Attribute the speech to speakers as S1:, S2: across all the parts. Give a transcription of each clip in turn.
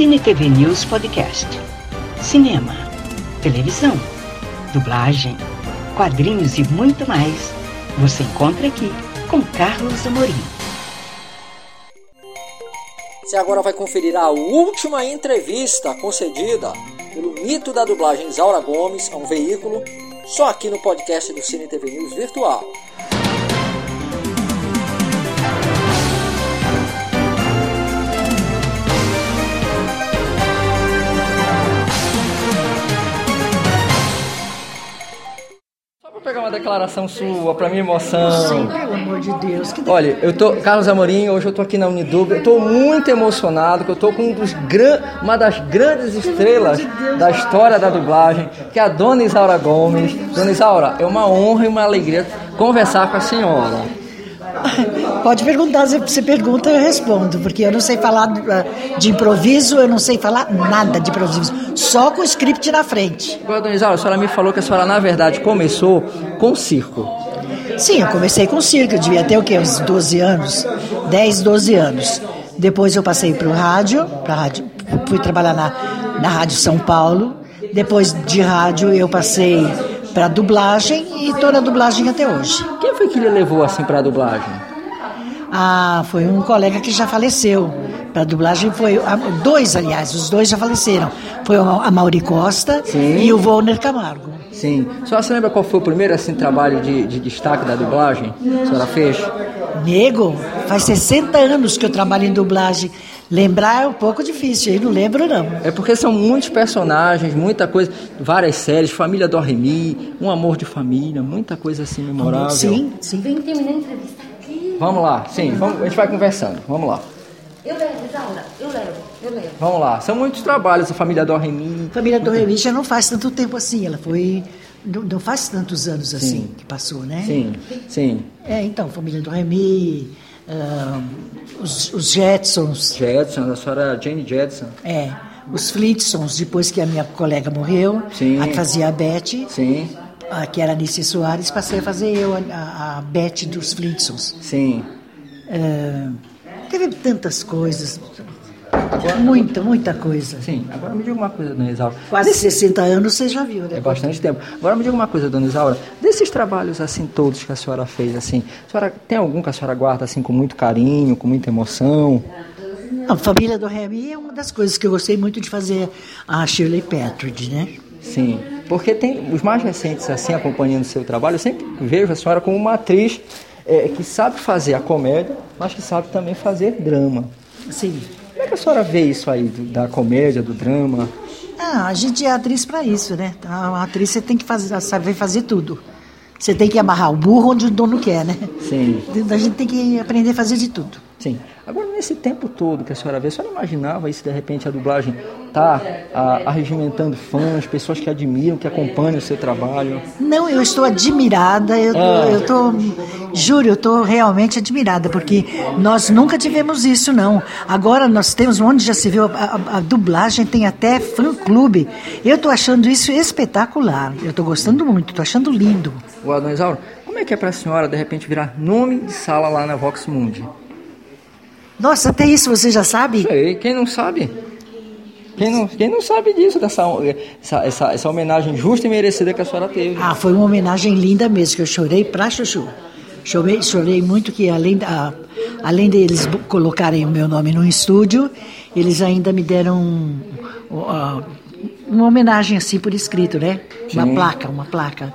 S1: Cine TV News Podcast. Cinema, televisão, dublagem, quadrinhos e muito mais. Você encontra aqui com Carlos Amorim.
S2: Você agora vai conferir a última entrevista concedida pelo mito da dublagem Isaura Gomes a um veículo, só aqui no podcast do Cine TV News Virtual. Declaração sua para minha emoção.
S3: Sim, pelo amor de Deus. Que
S2: Olha, eu tô Carlos Amorim, hoje eu tô aqui na Unidub, eu tô muito emocionado, que eu tô com um dos gran, uma das grandes estrelas da história da dublagem, que é a Dona Isaura Gomes. Dona Isaura, é uma honra e uma alegria conversar com a senhora.
S3: Pode perguntar, se você pergunta, eu respondo, porque eu não sei falar de improviso, eu não sei falar nada de improviso, só com o script na frente.
S2: Agora, dona Isaura, a senhora me falou que a senhora, na verdade, começou com circo.
S3: Sim, eu comecei com circo, eu devia ter o quê? Uns 12 anos, 10, 12 anos. Depois eu passei para o rádio, pra rádio, fui trabalhar na, na Rádio São Paulo. Depois de rádio eu passei para dublagem e estou na dublagem até hoje.
S2: Quem foi que lhe levou assim para a dublagem?
S3: Ah, foi um colega que já faleceu. Para dublagem foi dois, aliás, os dois já faleceram. Foi a Mauri Costa Sim. e o Volner Camargo.
S2: Sim. A senhora se lembra qual foi o primeiro assim, trabalho de, de destaque da dublagem que a senhora fez?
S3: Nego, faz 60 anos que eu trabalho em dublagem. Lembrar é um pouco difícil, aí não lembro não.
S2: É porque são muitos personagens, muita coisa, várias séries, Família do Remy, Um Amor de Família, muita coisa assim memorável.
S3: Sim, sim.
S4: Vem terminar a entrevista.
S2: Vamos lá, sim, vamos, a gente vai conversando, vamos lá.
S4: Eu levo, Isaura, eu levo, eu levo.
S2: Vamos lá, são muitos trabalhos, a Família do Remy.
S3: Família do Remy já não faz tanto tempo assim, ela foi... Não, não faz tantos anos assim
S2: sim.
S3: que passou, né?
S2: Sim, sim.
S3: É, então, Família do Remy... Uh, os, os, Jetsons.
S2: Jetsons, a senhora Jane Jetson.
S3: É, os Flitsons, depois que a minha colega morreu,
S2: Sim.
S3: a que fazia a Beth,
S2: Sim.
S3: A, que era Anice Soares, passei a fazer eu, a, a Beth dos Flitsons.
S2: Sim.
S3: Uh, teve tantas coisas. Agora, muita, muita coisa.
S2: Sim, agora me diga uma coisa, dona Isaura.
S3: Quase 60 anos você já viu, né?
S2: É bastante tempo. Agora me diga uma coisa, dona Isaura. Desses trabalhos assim todos que a senhora fez, assim, a senhora tem algum que a senhora guarda assim com muito carinho, com muita emoção?
S3: A família do Remy é uma das coisas que eu gostei muito de fazer a Shirley Patridge, né?
S2: Sim, porque tem os mais recentes assim acompanhando o seu trabalho, eu sempre vejo a senhora como uma atriz é, que sabe fazer a comédia, mas que sabe também fazer drama.
S3: Sim.
S2: Como é que a senhora vê isso aí, do, da comédia, do drama?
S3: Ah, a gente é atriz para isso, né? A atriz você tem que fazer, saber fazer tudo. Você tem que amarrar o burro onde o dono quer, né?
S2: Sim.
S3: A gente tem que aprender a fazer de tudo.
S2: Sim. Agora, nesse tempo todo que a senhora vê, a senhora imaginava isso, de repente, a dublagem tá a, arregimentando fãs, pessoas que admiram, que acompanham o seu trabalho?
S3: Não, eu estou admirada, eu,
S2: Ah.
S3: eu tô, juro, eu estou realmente admirada, porque nós nunca tivemos isso, não. Agora nós temos, onde já se viu, a, a- a dublagem tem até fã-clube. Eu estou achando isso espetacular, eu estou gostando muito, estou achando lindo.
S2: Ô, Dona Isaura, como é que é para a senhora, de repente, virar nome de sala lá na Vox Mundi?
S3: Nossa, até isso você já sabe?
S2: Sei, quem não sabe? Quem não, quem não sabe disso, dessa essa, essa, essa homenagem justa e merecida que a senhora teve?
S3: Ah, foi uma homenagem linda mesmo, que eu chorei pra chuchu. Chorei, chorei muito que além, da, além deles colocarem o meu nome no estúdio, eles ainda me deram um, uh, uma homenagem assim por escrito, né? Uma
S2: Sim.
S3: placa, uma placa.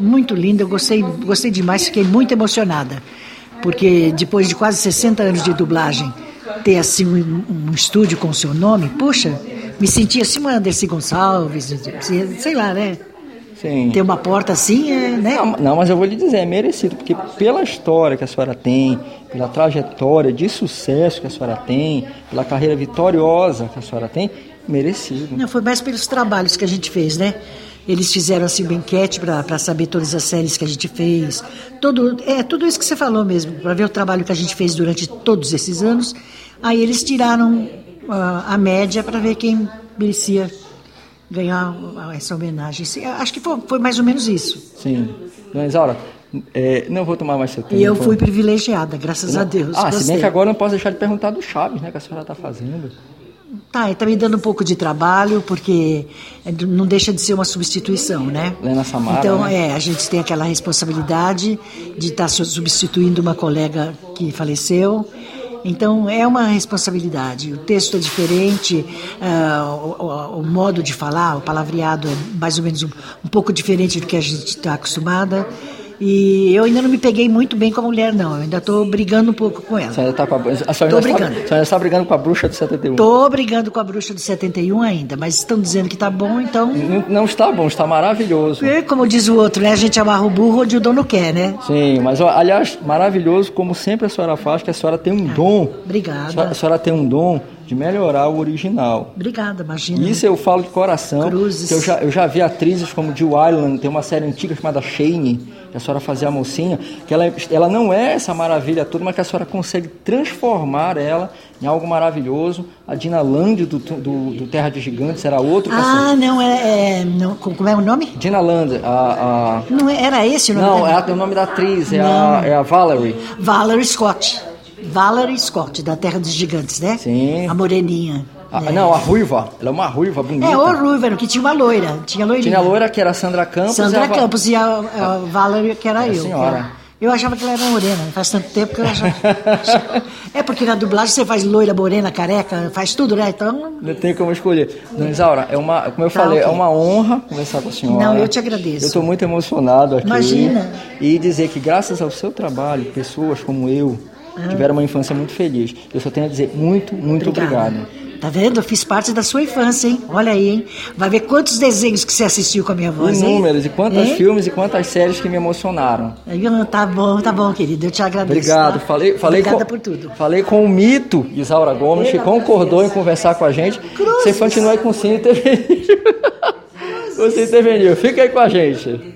S3: Muito linda, eu gostei, gostei demais, fiquei muito emocionada. Porque depois de quase 60 anos de dublagem, ter assim um, um estúdio com o seu nome, puxa, me senti assim uma Anderson Gonçalves, sei lá, né?
S2: Sim.
S3: Ter uma porta assim, é, né?
S2: Não, não, mas eu vou lhe dizer, é merecido, porque pela história que a senhora tem, pela trajetória de sucesso que a senhora tem, pela carreira vitoriosa que a senhora tem, merecido.
S3: Não, foi mais pelos trabalhos que a gente fez, né? Eles fizeram assim uma enquete para saber todas as séries que a gente fez. Todo, é tudo isso que você falou mesmo, para ver o trabalho que a gente fez durante todos esses anos. Aí eles tiraram a média para ver quem merecia ganhar essa homenagem. Acho que foi, foi mais ou menos isso.
S2: Sim. Dona Isaura, é, não vou tomar mais seu tempo.
S3: E eu fui privilegiada, graças a Deus.
S2: Ah, se bem
S3: gostei.
S2: que agora não posso deixar de perguntar do Chaves, né, que a senhora está fazendo.
S3: Tá, está me dando um pouco de trabalho, porque não deixa de ser uma substituição, né?
S2: Lena Samara.
S3: Então,
S2: né?
S3: é, a gente tem aquela responsabilidade de estar tá substituindo uma colega que faleceu. Então, é uma responsabilidade. O texto é diferente, uh, o, o, o, modo de falar, o palavreado é mais ou menos um, um pouco diferente do que a gente está acostumada. E eu ainda não me peguei muito bem com a mulher, não. Eu ainda estou brigando um pouco com ela.
S2: Você ainda está com a, a
S3: Tô brigando.
S2: Está, você ainda está brigando com a bruxa do 71?
S3: Estou brigando com a bruxa do 71 ainda, mas estão dizendo que está bom, então...
S2: Não, não, está bom, está maravilhoso.
S3: É, como diz o outro, né? A gente amarra o burro onde o dono quer, né?
S2: Sim, mas aliás, maravilhoso, como sempre a senhora faz, que a senhora tem um ah, dom.
S3: Obrigada.
S2: A senhora, a senhora tem um dom de melhorar o original.
S3: Obrigada, imagina.
S2: Isso eu falo de coração.
S3: Cruzes.
S2: eu, já, eu já vi atrizes como Jill Ireland, tem uma série antiga chamada Shane, que a senhora fazia a mocinha, que ela, ela não é essa maravilha toda, mas que a senhora consegue transformar ela em algo maravilhoso. A Dina Land do, do, do Terra de Gigantes era outro.
S3: Ah, não, é, é não, como é o nome?
S2: Dina Land, a, a...
S3: Não era esse o nome
S2: Não,
S3: é
S2: o nome da atriz, é a, é a Valerie.
S3: Valerie Scott. Valerie Scott, da Terra dos Gigantes, né?
S2: Sim.
S3: A moreninha.
S2: Ah, é. Não, a ruiva. Ela é uma ruiva bonita.
S3: É, o ruiva, que tinha uma loira. Tinha loirinha.
S2: Tinha a loira, que era a Sandra Campos.
S3: Sandra
S2: e a...
S3: Campos e a, a Valerie, que era
S2: é
S3: eu.
S2: senhora.
S3: Eu achava que ela era morena, faz tanto tempo que eu achava. é porque na dublagem você faz loira, morena, careca, faz tudo, né? Então.
S2: Não tem como escolher. Dona Isaura, é uma, como eu tá, falei, okay. é uma honra conversar com a senhora.
S3: Não, eu te agradeço.
S2: Eu estou muito emocionado aqui.
S3: Imagina.
S2: E dizer que graças ao seu trabalho, pessoas como eu ah. Tiveram uma infância muito feliz. Eu só tenho a dizer muito, muito Obrigada. obrigado.
S3: Tá vendo? Eu fiz parte da sua infância, hein? Olha aí, hein? Vai ver quantos desenhos que você assistiu com a minha voz,
S2: Inúmeros, e quantos filmes e quantas séries que me emocionaram.
S3: Tá bom, tá bom, querido. Eu te agradeço.
S2: Obrigado.
S3: Tá?
S2: Falei, falei
S3: Obrigada
S2: com,
S3: por tudo.
S2: Falei com o mito Isaura Gomes, que concordou em conversar com a gente.
S3: Cruzes.
S2: Você continua aí com o Cine interveniu. Você interveniu. Fica aí com a gente.